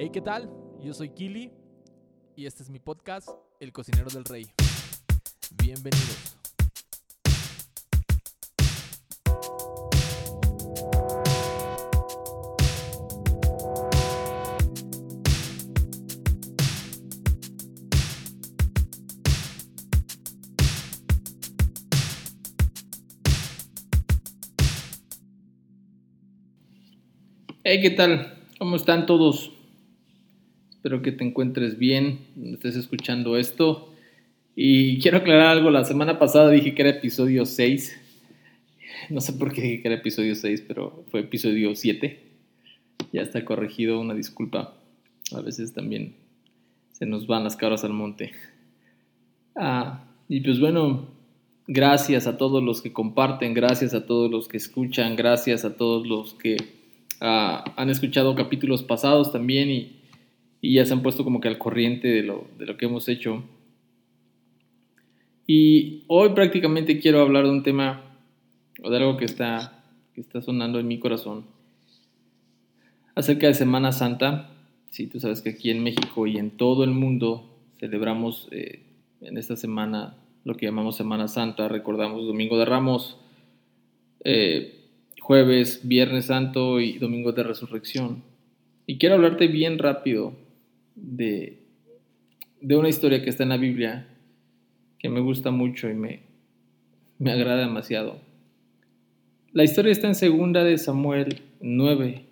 Hey, ¿qué tal? Yo soy Kili y este es mi podcast, El Cocinero del Rey. Bienvenidos. Hey, ¿qué tal? ¿Cómo están todos? Espero que te encuentres bien, estés escuchando esto. Y quiero aclarar algo, la semana pasada dije que era episodio 6. No sé por qué dije que era episodio 6, pero fue episodio 7. Ya está corregido, una disculpa. A veces también se nos van las cabras al monte. Ah, y pues bueno, gracias a todos los que comparten, gracias a todos los que escuchan, gracias a todos los que ah, han escuchado capítulos pasados también y, y ya se han puesto como que al corriente de lo, de lo que hemos hecho. Y hoy prácticamente quiero hablar de un tema o de algo que está, que está sonando en mi corazón acerca de Semana Santa. Sí, tú sabes que aquí en México y en todo el mundo celebramos eh, en esta semana lo que llamamos Semana Santa. Recordamos Domingo de Ramos, eh, jueves, Viernes Santo y Domingo de Resurrección. Y quiero hablarte bien rápido de, de una historia que está en la Biblia que me gusta mucho y me, me agrada demasiado. La historia está en segunda de Samuel 9.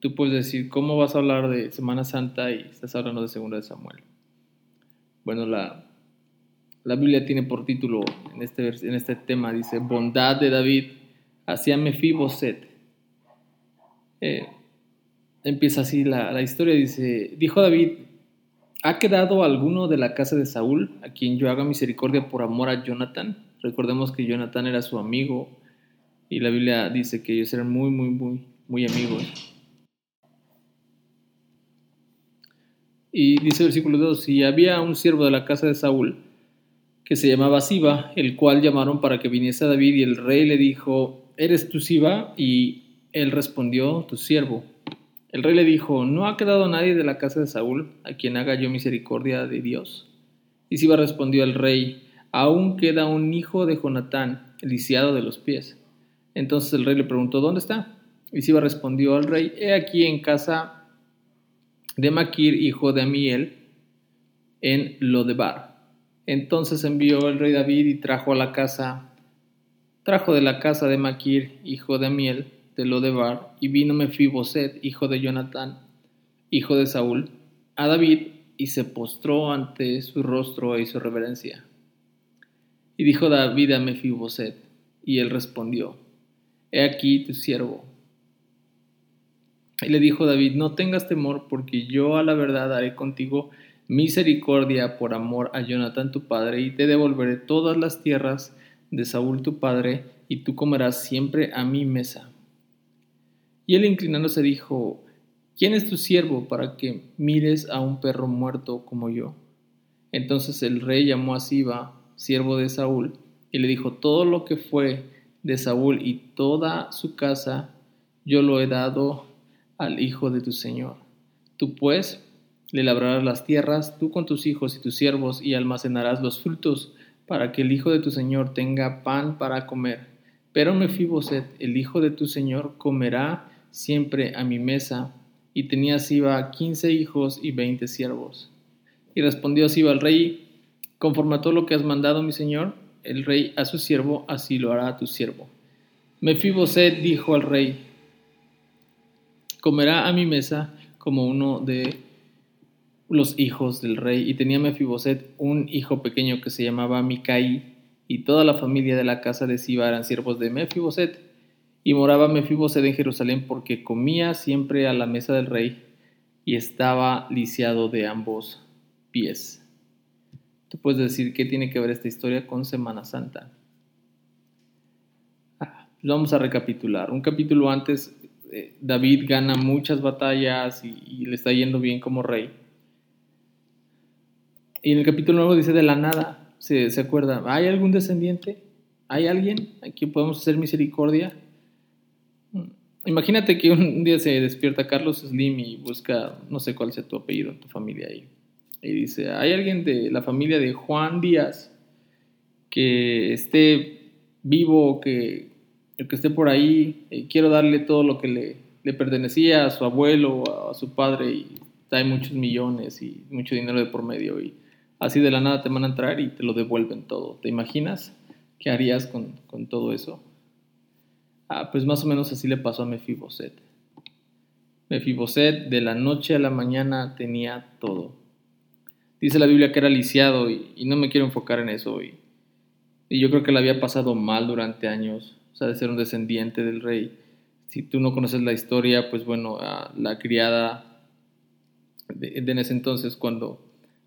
Tú puedes decir, ¿cómo vas a hablar de Semana Santa y estás hablando de segunda de Samuel? Bueno, la, la Biblia tiene por título en este, en este tema, dice, bondad de David hacia Mefiboset. Eh, empieza así la, la historia, dice, dijo David, ¿Ha quedado alguno de la casa de Saúl a quien yo haga misericordia por amor a Jonathan? Recordemos que Jonathan era su amigo y la Biblia dice que ellos eran muy, muy, muy, muy amigos. Y dice el versículo 2, y había un siervo de la casa de Saúl que se llamaba Siba, el cual llamaron para que viniese a David y el rey le dijo, ¿eres tú Siba? Y él respondió, tu siervo. El rey le dijo, ¿no ha quedado nadie de la casa de Saúl a quien haga yo misericordia de Dios? Y Siba respondió al rey, aún queda un hijo de Jonatán, lisiado de los pies. Entonces el rey le preguntó, ¿dónde está? Y Siba respondió al rey, he aquí en casa de Maquir, hijo de Amiel, en Lodebar. Entonces envió el rey David y trajo a la casa, trajo de la casa de Maquir, hijo de Amiel, de Lodebar, y vino Mefiboset, hijo de Jonatán, hijo de Saúl, a David, y se postró ante su rostro e hizo reverencia. Y dijo David a Mefiboset, y él respondió, He aquí tu siervo. Y le dijo David, no tengas temor, porque yo a la verdad haré contigo misericordia por amor a Jonatán tu padre, y te devolveré todas las tierras de Saúl tu padre, y tú comerás siempre a mi mesa. Y él inclinándose dijo, ¿quién es tu siervo para que mires a un perro muerto como yo? Entonces el rey llamó a Siba, siervo de Saúl, y le dijo, todo lo que fue de Saúl y toda su casa, yo lo he dado al hijo de tu señor. Tú pues le labrarás las tierras, tú con tus hijos y tus siervos, y almacenarás los frutos, para que el hijo de tu señor tenga pan para comer. Pero Mefiboset, el hijo de tu señor, comerá siempre a mi mesa, y tenía Siba quince hijos y veinte siervos. Y respondió Siba al rey, conforme a todo lo que has mandado, mi señor, el rey a su siervo, así lo hará a tu siervo. Mefiboset dijo al rey, comerá a mi mesa como uno de los hijos del rey, y tenía Mefiboset un hijo pequeño que se llamaba Micaí, y toda la familia de la casa de Siba eran siervos de Mefiboset. Y moraba Mefiboset en Jerusalén porque comía siempre a la mesa del rey y estaba lisiado de ambos pies. Tú puedes decir qué tiene que ver esta historia con Semana Santa. Ah, vamos a recapitular. Un capítulo antes, eh, David gana muchas batallas y, y, le está yendo bien como rey. Y en el capítulo nuevo dice de la nada, se, se acuerda, ¿hay algún descendiente? ¿Hay alguien a quien podemos hacer misericordia? Imagínate que un día se despierta Carlos Slim y busca, no sé cuál sea tu apellido, tu familia ahí. Y dice, hay alguien de la familia de Juan Díaz que esté vivo, que, que esté por ahí, eh, quiero darle todo lo que le, le pertenecía a su abuelo, a, su padre, y hay muchos millones y mucho dinero de por medio, y así de la nada te van a entrar y te lo devuelven todo. ¿Te imaginas qué harías con, con todo eso? Ah, pues más o menos así le pasó a Mefiboset. Mefiboset de la noche a la mañana tenía todo. Dice la Biblia que era lisiado y, y no me quiero enfocar en eso hoy. Y yo creo que le había pasado mal durante años, o sea, de ser un descendiente del rey. Si tú no conoces la historia, pues bueno, la criada de, en ese entonces, cuando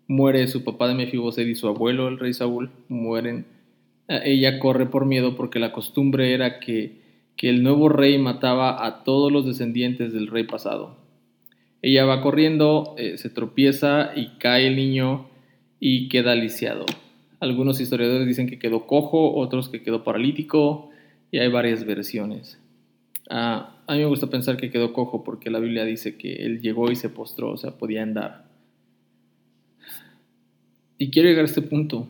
muere su papá de Mefiboset y su abuelo, el rey Saúl, mueren, ella corre por miedo porque la costumbre era que, que el nuevo rey mataba a todos los descendientes del rey pasado. Ella va corriendo, eh, se tropieza y cae el niño y queda lisiado. Algunos historiadores dicen que quedó cojo, otros que quedó paralítico, y hay varias versiones. Ah, a mí me gusta pensar que quedó cojo porque la Biblia dice que él llegó y se postró, o sea, podía andar. Y quiero llegar a este punto.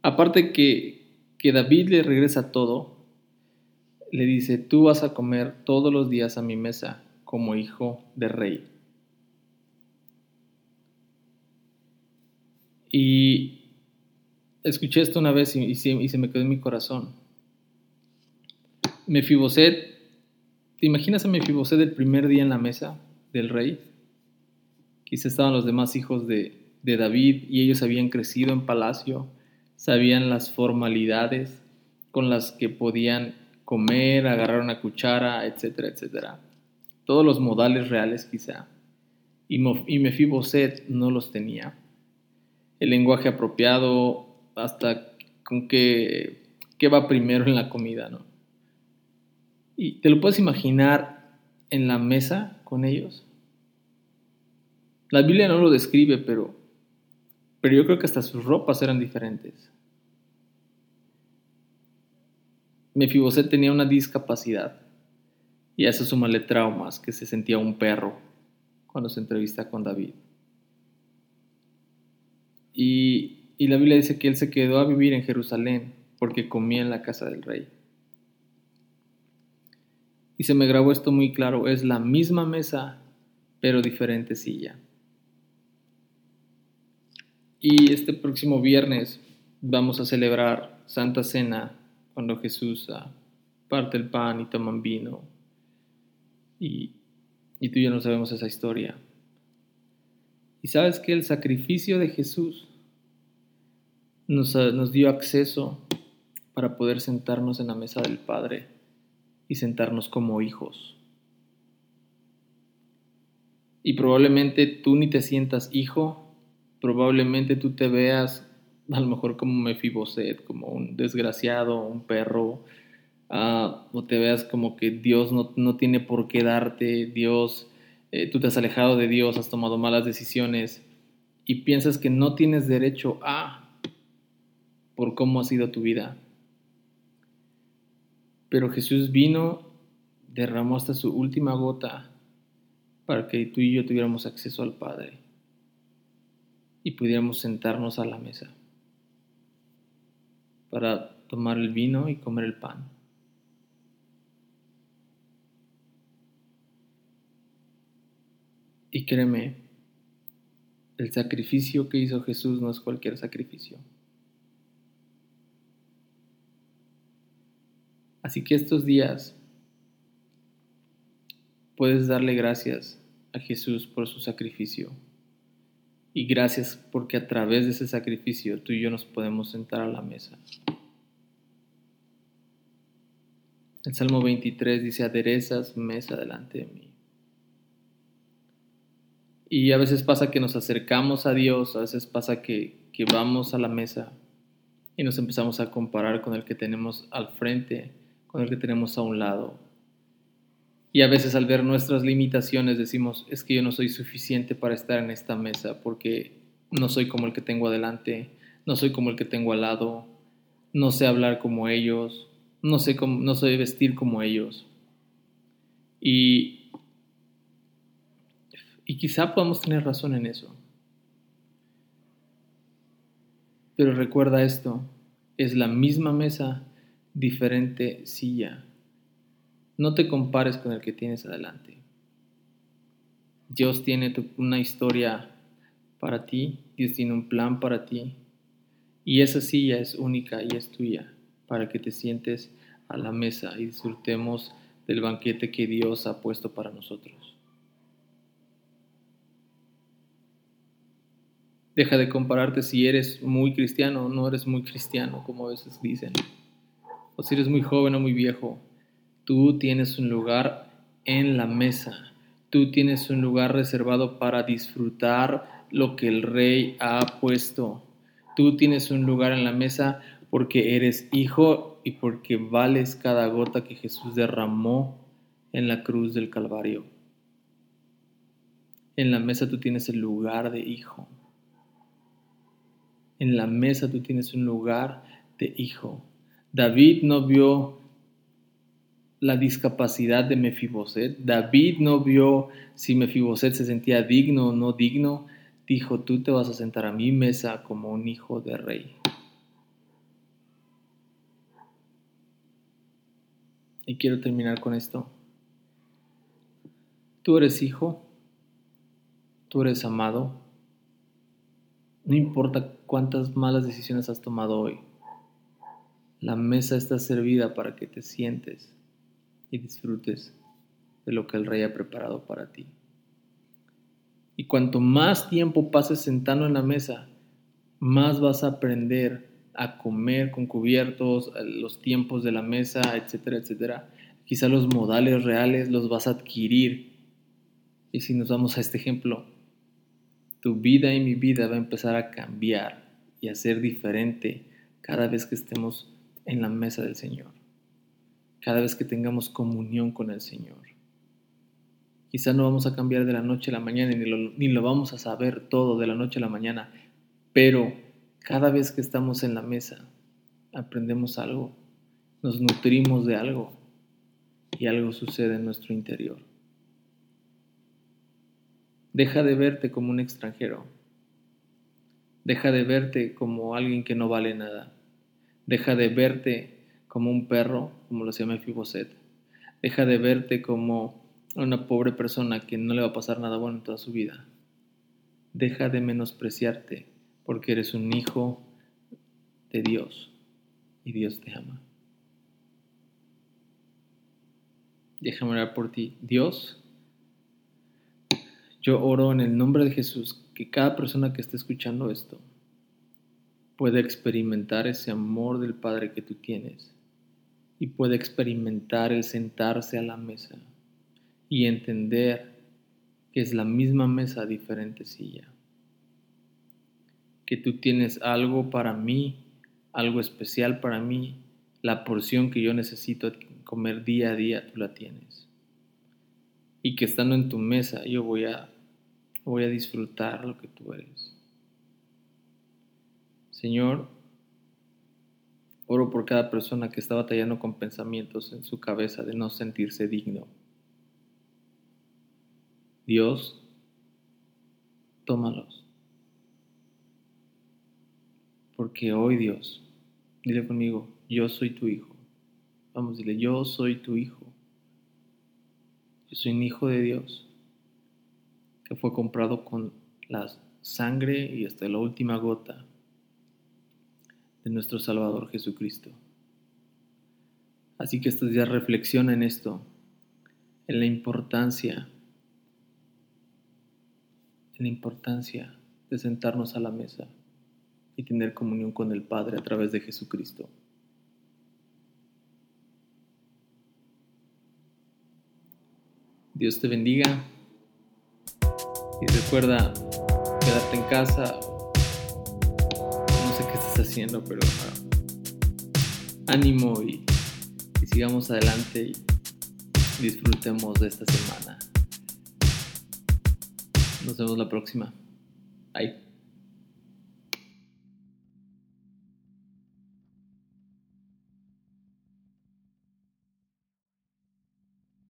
Aparte que, que David le regresa todo, le dice, tú vas a comer todos los días a mi mesa como hijo de rey. Y escuché esto una vez y, se, me quedó en mi corazón. Mefiboset, ¿te imaginas a Mefiboset el primer día en la mesa del rey? Quizá estaban los demás hijos de, de David y ellos habían crecido en palacio, sabían las formalidades con las que podían comer, agarrar una cuchara, etcétera, etcétera. Todos los modales reales quizá. Y, Mefiboset no los tenía. El lenguaje apropiado, hasta con qué, qué va primero en la comida, ¿no? Y te lo puedes imaginar en la mesa con ellos. La Biblia no lo describe, pero, pero yo creo que hasta sus ropas eran diferentes. Mefiboset tenía una discapacidad y a eso súmale traumas, que se sentía un perro cuando se entrevista con David. Y y la Biblia dice que él se quedó a vivir en Jerusalén porque comía en la casa del rey. Y se me grabó esto muy claro, es la misma mesa, pero diferente silla. Y este próximo viernes vamos a celebrar Santa Cena cuando Jesús ah, parte el pan y toman vino. Y, y tú y yo no sabemos esa historia. Y sabes que el sacrificio de Jesús nos, dio acceso para poder sentarnos en la mesa del Padre y sentarnos como hijos. Y probablemente tú ni te sientas hijo, probablemente tú te veas a lo mejor como Mefiboset, como un desgraciado, un perro, ah, o te veas como que Dios no, tiene por qué darte, Dios, eh, tú te has alejado de Dios, has tomado malas decisiones y piensas que no tienes derecho a, por cómo ha sido tu vida. Pero Jesús vino, derramó hasta su última gota para que tú y yo tuviéramos acceso al Padre y pudiéramos sentarnos a la mesa para tomar el vino y comer el pan. Y créeme, el sacrificio que hizo Jesús no es cualquier sacrificio. Así que estos días puedes darle gracias a Jesús por su sacrificio. Y gracias porque a través de ese sacrificio tú y yo nos podemos sentar a la mesa. El Salmo 23 dice, aderezas mesa delante de mí. Y a veces pasa que nos acercamos a Dios, a veces pasa que, que vamos a la mesa y nos empezamos a comparar con el que tenemos al frente con el que tenemos a un lado. Y a veces al ver nuestras limitaciones decimos, es que yo no soy suficiente para estar en esta mesa porque no soy como el que tengo adelante, no soy como el que tengo al lado, no sé hablar como ellos, no sé, no sé vestir como ellos. Y, y quizá podamos tener razón en eso. Pero recuerda esto, es la misma mesa, diferente silla. No te compares con el que tienes adelante. Dios tiene una historia para ti, Dios tiene un plan para ti, y esa silla es única y es tuya, para que te sientes a la mesa y disfrutemos del banquete que Dios ha puesto para nosotros. Deja de compararte si eres muy cristiano o no eres muy cristiano, como a veces dicen. O si eres muy joven o muy viejo. Tú tienes un lugar en la mesa. Tú tienes un lugar reservado para disfrutar lo que el rey ha puesto. Tú tienes un lugar en la mesa porque eres hijo y porque vales cada gota que Jesús derramó en la cruz del Calvario. En la mesa tú tienes el lugar de hijo. En la mesa tú tienes un lugar de hijo. David no vio la discapacidad de Mefiboset. David no vio si Mefiboset se sentía digno o no digno. Dijo, tú te vas a sentar a mi mesa como un hijo de rey. Y quiero terminar con esto. Tú eres hijo, tú eres amado, no importa cuántas malas decisiones has tomado hoy. La mesa está servida para que te sientes y disfrutes de lo que el rey ha preparado para ti. Y cuanto más tiempo pases sentado en la mesa, más vas a aprender a comer con cubiertos, los tiempos de la mesa, etcétera, etcétera. Quizá los modales reales los vas a adquirir. Y si nos vamos a este ejemplo, tu vida y mi vida va a empezar a cambiar y a ser diferente cada vez que estemos en la mesa del Señor, cada vez que tengamos comunión con el Señor. Quizá no vamos a cambiar de la noche a la mañana ni lo, ni lo vamos a saber todo de la noche a la mañana, pero cada vez que estamos en la mesa aprendemos algo, nos nutrimos de algo y algo sucede en nuestro interior. Deja de verte como un extranjero. Deja de verte como alguien que no vale nada. Deja de verte como un perro, como lo llama Fiboset. Deja de verte como una pobre persona que no le va a pasar nada bueno en toda su vida. Deja de menospreciarte porque eres un hijo de Dios y Dios te ama. Déjame orar por ti. Dios, yo oro en el nombre de Jesús que cada persona que esté escuchando esto pueda experimentar ese amor del Padre que tú tienes y pueda experimentar el sentarse a la mesa y entender que es la misma mesa, diferente silla. Que tú tienes algo para mí, algo especial para mí, la porción que yo necesito comer día a día, tú la tienes. Y que estando en tu mesa yo voy a voy a disfrutar lo que tú eres. Señor, oro por cada persona que está batallando con pensamientos en su cabeza de no sentirse digno. Dios, tómalos. Porque hoy Dios, dile conmigo, yo soy tu hijo. Vamos, dile, yo soy tu hijo. Yo soy un hijo de Dios que fue comprado con la sangre y hasta la última gota de nuestro Salvador Jesucristo. Así que estos días reflexiona en esto, en la importancia, en la importancia de sentarnos a la mesa y tener comunión con el Padre a través de Jesucristo. Dios te bendiga. Y recuerda quedarte en casa. Estás haciendo, pero ánimo y, y sigamos adelante y disfrutemos de esta semana. Nos vemos la próxima. Bye.